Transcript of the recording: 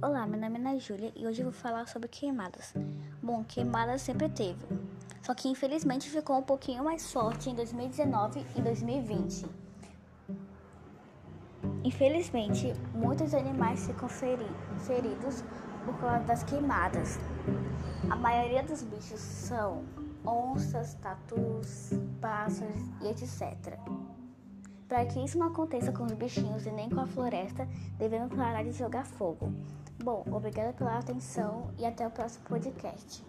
Olá, meu nome é Ana Júlia e hoje eu vou falar sobre queimadas. Bom, queimadas sempre teve, só que infelizmente ficou um pouquinho mais forte em 2019 e 2020. Infelizmente, muitos animais ficam feridos por causa das queimadas. A maioria dos bichos são onças, tatus, pássaros e etc. Para que isso não aconteça com os bichinhos e nem com a floresta, devemos parar de jogar fogo. Bom, obrigada pela atenção e até o próximo podcast.